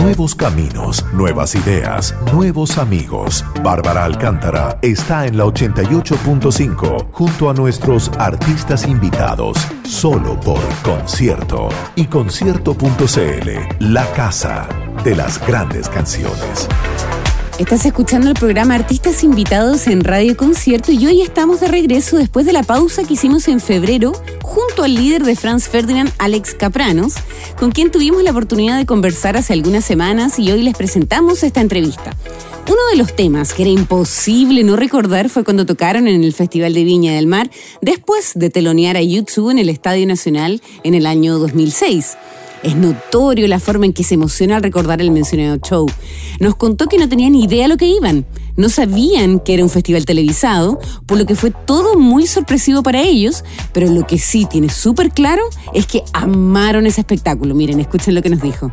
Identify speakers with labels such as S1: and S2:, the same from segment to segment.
S1: Nuevos caminos, nuevas ideas, nuevos amigos. Bárbara Alcántara está en la 88.5 junto a nuestros artistas invitados, solo por concierto y concierto.cl, la casa de las grandes canciones.
S2: Estás escuchando el programa Artistas Invitados en Radio Concierto y hoy estamos de regreso después de la pausa que hicimos en febrero junto al líder de Franz Ferdinand, Alex Capranos, con quien tuvimos la oportunidad de conversar hace algunas semanas y hoy les presentamos esta entrevista. Uno de los temas que era imposible no recordar fue cuando tocaron en el Festival de Viña del Mar después de telonear a YouTube en el Estadio Nacional en el año 2006. Es notorio la forma en que se emociona al recordar el mencionado show. Nos contó que no tenían idea lo que iban. No sabían que era un festival televisado, por lo que fue todo muy sorpresivo para ellos, pero lo que sí tiene súper claro es que amaron ese espectáculo. Miren, escuchen lo que nos dijo.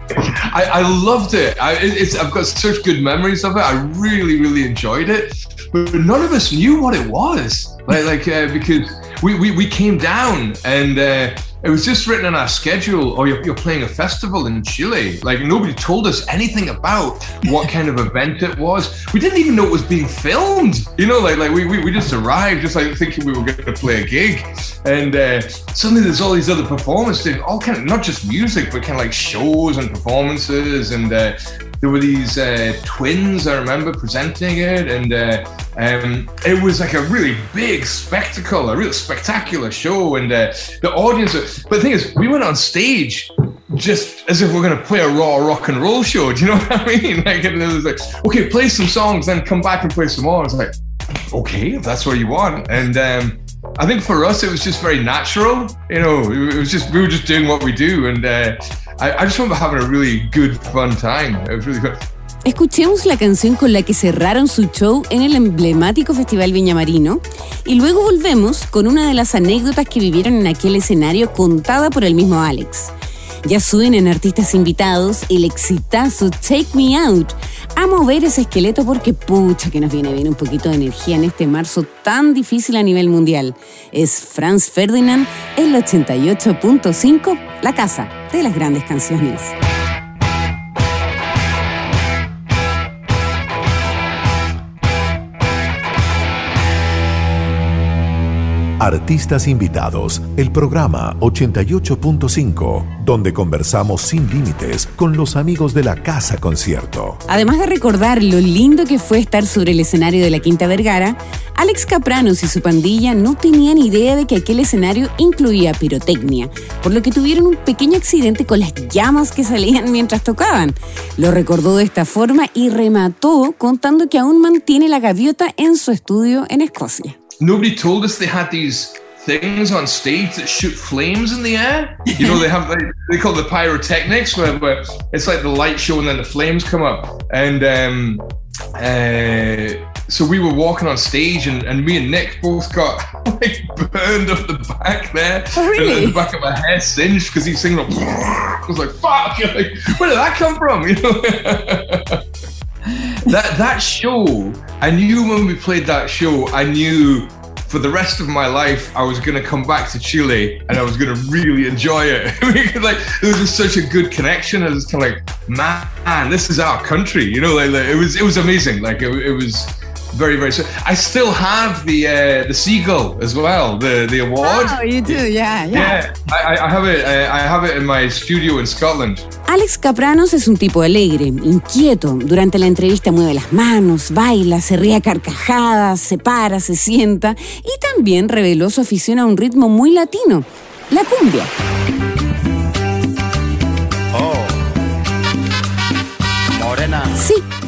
S3: I, I loved it. I, it's, I've got such good memories of it. I really, really enjoyed it. But none of us knew what it was. Like, uh, because we came down and uh, it was just written on our schedule or oh, you're, you're, playing a festival in chile. Like nobody told us anything about what kind of event it was. We didn't even know it was being filmed. You know like like we, we, we just arrived just like thinking we were going to play a gig. And uh, suddenly there's all these other performances all kind of not just music but kind of like shows and performances. And uh, there were these uh, twins I remember presenting it, and uh, um, it was like a really big spectacle, a real spectacular show, and uh, the audience. But the thing is, we went on stage just as if we're going to play a raw rock and roll show. Do you know what I mean? Like, it was like, okay, play some songs, then come back and play some more. It's like, okay, if that's what you want, and. Um, I think for us it was just very natural. You know, it was just we were just doing what we do, and uh, I, I just remember having a really good fun time. It was really good.
S2: Escuchemos la canción con la que cerraron su show en el emblemático Festival Viña Marino y luego volvemos con una de las anécdotas que vivieron en aquel escenario contada por el mismo Alex. Ya suben en artistas invitados el exitazo Take Me Out, a mover ese esqueleto porque pucha que nos viene bien un poquito de energía en este marzo tan difícil a nivel mundial. Es Franz Ferdinand, el 88.5, la casa de las grandes canciones.
S1: Artistas invitados, el programa 88.5, donde conversamos sin límites con los amigos de la Casa Concierto.
S2: Además de recordar lo lindo que fue estar sobre el escenario de la Quinta Vergara, Alex Capranos y su pandilla no tenían idea de que aquel escenario incluía pirotecnia, por lo que tuvieron un pequeño accidente con las llamas que salían mientras tocaban. Lo recordó de esta forma y remató contando que aún mantiene la gaviota en su estudio en Escocia.
S3: Nobody told us they had these things on stage that shoot flames in the air. You know, they have like they call the pyrotechnics, where, where, it's like the light show and then the flames come up. And um, uh, so we were walking on stage, and, and me and Nick both got like burned up the back there.
S2: Oh, really?
S3: The back of my head singed because he's singing. Like, I was like, "Fuck!" Like, where did that come from? You know. That that show, I knew when we played that show, I knew for the rest of my life, I was going to come back to Chile and I was going to really enjoy it. because, like, it was just such a good connection. I was kind of like, man, this is our country. You know, like, like it was, it was amazing. Like, it, it was very very soon. I still have the uh, the seagull as well, the the award.
S2: Oh, you do, yeah, yeah.
S3: Yeah, I, I have it. I have it in my studio in Scotland.
S2: Alex Capranos es un tipo alegre, inquieto. Durante la entrevista mueve las manos, baila, se ríe a carcajadas, se para, se sienta y también reveló su afición a un ritmo muy latino, la cumbia.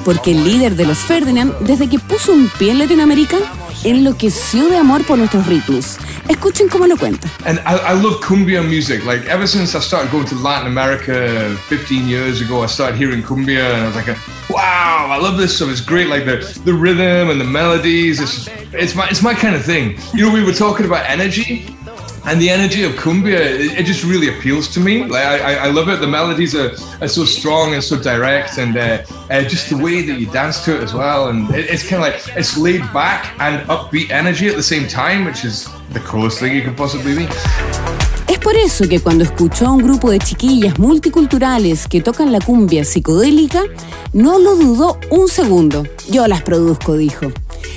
S2: Porque el líder de los Ferdinand, desde que puso un pie en Latinoamérica, enloqueció de amor por nuestros ritmos. Escuchen cómo lo cuenta.
S3: And I, I love cumbia music. Like ever since I started going to Latin America 15 years ago, I started hearing cumbia, and I was like, "Wow, I love this stuff. It's great. Like the the rhythm and the melodies. It's it's my it's my kind of thing. You know, we were talking about energy and the energy of cumbia it, it, just really appeals to me like I, I love it the melodies are, are so strong and so direct and uh, uh, just the way that you dance to it as well and it, it's kind of like it's laid back and upbeat energy at the same time which is the coolest thing you can possibly be
S2: Es por eso que cuando escuchó a un grupo de chiquillas multiculturales que tocan la cumbia psicodélica, no lo dudó un segundo. Yo las produzco, dijo.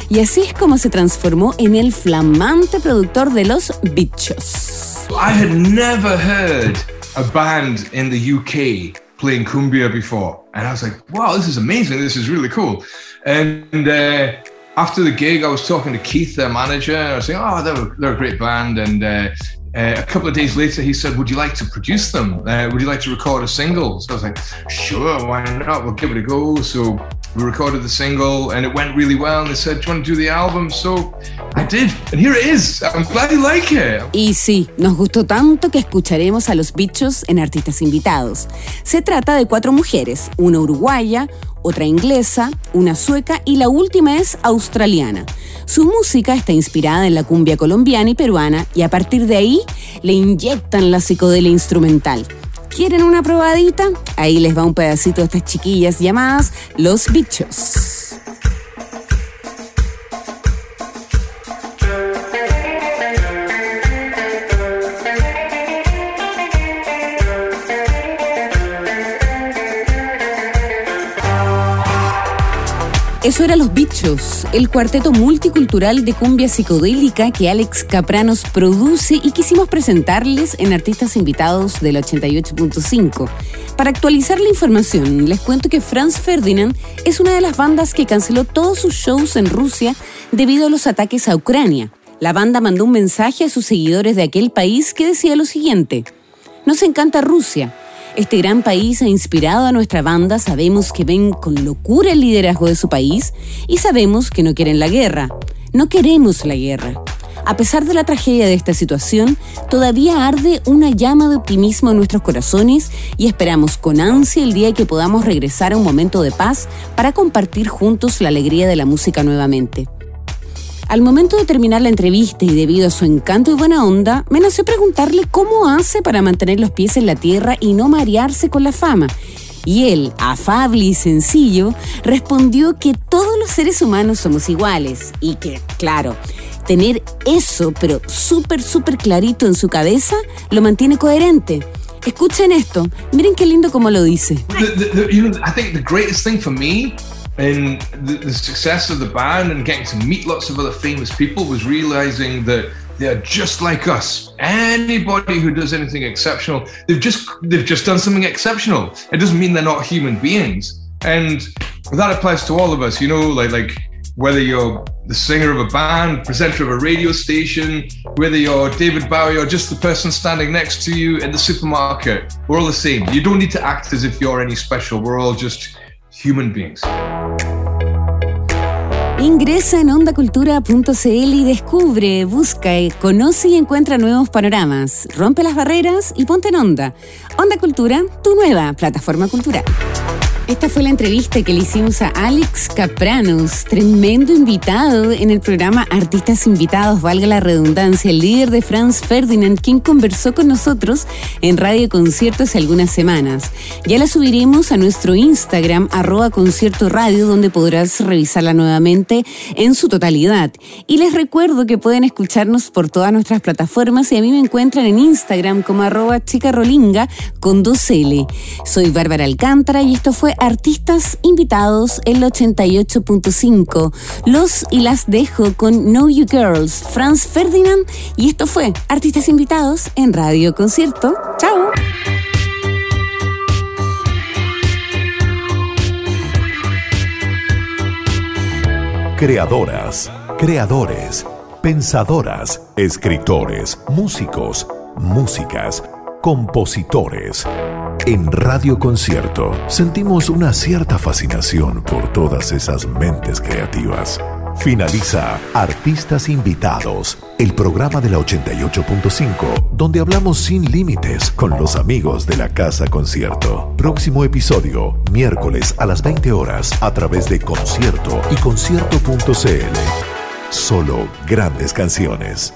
S2: Y así es como se transformó en el flamante productor de los bichos.
S3: I had never heard a band in the UK playing cumbia before. And I was like, wow, this is amazing. This is really cool. And uh, after the gig, I was talking to Keith, their manager, and I was saying, oh, they're, they're a great band. And uh, uh, a couple of days later, he said, Would you like to produce them? Uh, would you like to record a single? So I was like, Sure, why not? We'll give it a go. So we recorded the single and it went really well. And they said, Do you want to do the album? So I did. And here it is. I'm glad you like it.
S2: Y sí, nos gustó tanto que escucharemos a los bichos en artistas invitados. Se trata de cuatro mujeres, una uruguaya, otra inglesa, una sueca y la última es australiana. Su música está inspirada en la cumbia colombiana y peruana y a partir de ahí le inyectan la psicodelia instrumental. ¿Quieren una probadita? Ahí les va un pedacito de estas chiquillas llamadas Los Bichos. Eso era Los Bichos, el cuarteto multicultural de cumbia psicodélica que Alex Capranos produce y quisimos presentarles en Artistas Invitados del 88.5. Para actualizar la información, les cuento que Franz Ferdinand es una de las bandas que canceló todos sus shows en Rusia debido a los ataques a Ucrania. La banda mandó un mensaje a sus seguidores de aquel país que decía lo siguiente. Nos encanta Rusia, este gran país ha inspirado a nuestra banda, sabemos que ven con locura el liderazgo de su país y sabemos que no quieren la guerra. No queremos la guerra. A pesar de la tragedia de esta situación, todavía arde una llama de optimismo en nuestros corazones y esperamos con ansia el día que podamos regresar a un momento de paz para compartir juntos la alegría de la música nuevamente. Al momento de terminar la entrevista y debido a su encanto y buena onda, me nació preguntarle cómo hace para mantener los pies en la tierra y no marearse con la fama. Y él, afable y sencillo, respondió que todos los seres humanos somos iguales y que, claro, tener eso, pero súper, súper clarito en su cabeza, lo mantiene coherente. Escuchen esto, miren qué lindo como lo dice.
S3: I think the greatest thing for me and the, the, success of the band and getting to meet lots of other famous people was realizing that they're just like us. Anybody who does anything exceptional, they've just they've just done something exceptional. It doesn't mean they're not human beings. And that applies to all of us, you know, like like whether you're the singer of a band, presenter of a radio station, whether you're David Bowie or just the person standing next to you in the supermarket, we're all the same. You don't need to act as if you're any special. We're all just human beings.
S2: Ingresa en ondacultura.cl y descubre, busca, conoce y encuentra nuevos panoramas. Rompe las barreras y ponte en onda. Onda Cultura, tu nueva plataforma cultural. Esta fue la entrevista que le hicimos a Alex Capranos, tremendo invitado en el programa Artistas Invitados, valga la redundancia, el líder de Franz Ferdinand, quien conversó con nosotros en Radio Concierto hace algunas semanas. Ya la subiremos a nuestro Instagram, arroba concierto radio, donde podrás revisarla nuevamente en su totalidad. Y les recuerdo que pueden escucharnos por todas nuestras plataformas y a mí me encuentran en Instagram como arroba chicarolinga con 2L. Soy Bárbara Alcántara y esto fue artistas invitados el 88.5. Los y las dejo con Know You Girls, Franz Ferdinand, y esto fue Artistas Invitados en Radio Concierto. ¡Chao!
S1: Creadoras, creadores, pensadoras, escritores, músicos, músicas, compositores. En Radio Concierto sentimos una cierta fascinación por todas esas mentes creativas. Finaliza Artistas Invitados, el programa de la 88.5, donde hablamos sin límites con los amigos de la Casa Concierto. Próximo episodio, miércoles a las 20 horas, a través de Concierto y concierto.cl. Solo grandes canciones.